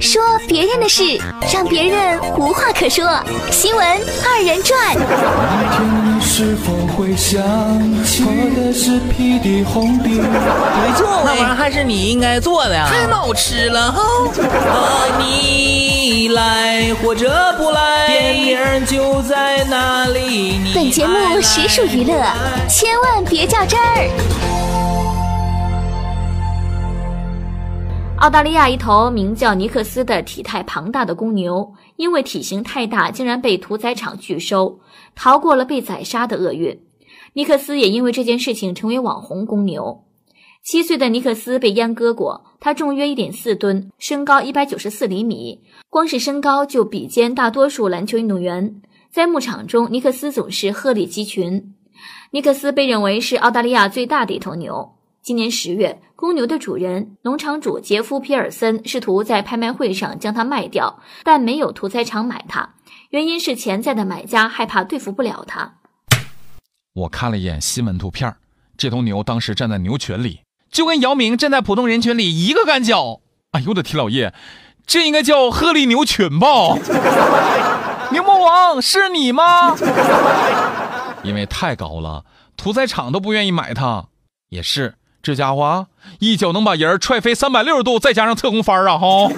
说别人的事，让别人无话可说。新闻二人转。没错，那玩意儿还是你应该做的呀，太好吃了哈！你来或者不来，电影就在那里。本节目实属娱乐，千万别较真儿。澳大利亚一头名叫尼克斯的体态庞大的公牛，因为体型太大，竟然被屠宰场拒收，逃过了被宰杀的厄运。尼克斯也因为这件事情成为网红公牛。七岁的尼克斯被阉割过，他重约一点四吨，身高一百九十四厘米，光是身高就比肩大多数篮球运动员。在牧场中，尼克斯总是鹤立鸡群。尼克斯被认为是澳大利亚最大的一头牛。今年十月，公牛的主人农场主杰夫·皮尔森试图在拍卖会上将它卖掉，但没有屠宰场买它，原因是潜在的买家害怕对付不了它。我看了一眼新闻图片，这头牛当时站在牛群里，就跟姚明站在普通人群里一个干脚。哎呦我的天老爷，这应该叫鹤立牛群吧？牛魔王是你吗？因为太高了，屠宰场都不愿意买它。也是。这家伙啊，一脚能把人踹飞三百六十度，再加上侧空翻啊！哈，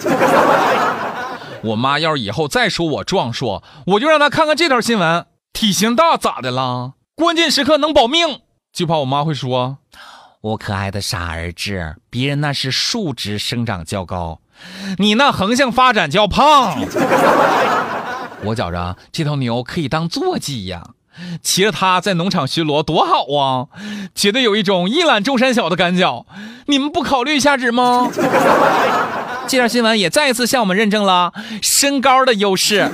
我妈要是以后再说我壮硕，我就让她看看这条新闻。体型大咋的了？关键时刻能保命，就怕我妈会说：“我可爱的傻儿子，别人那是竖直生长较高，你那横向发展较胖。”我觉着这头牛可以当坐骑呀。骑着它在农场巡逻多好啊！觉得有一种一览众山小的感觉。你们不考虑一下子吗？这条新闻也再一次向我们认证了身高的优势。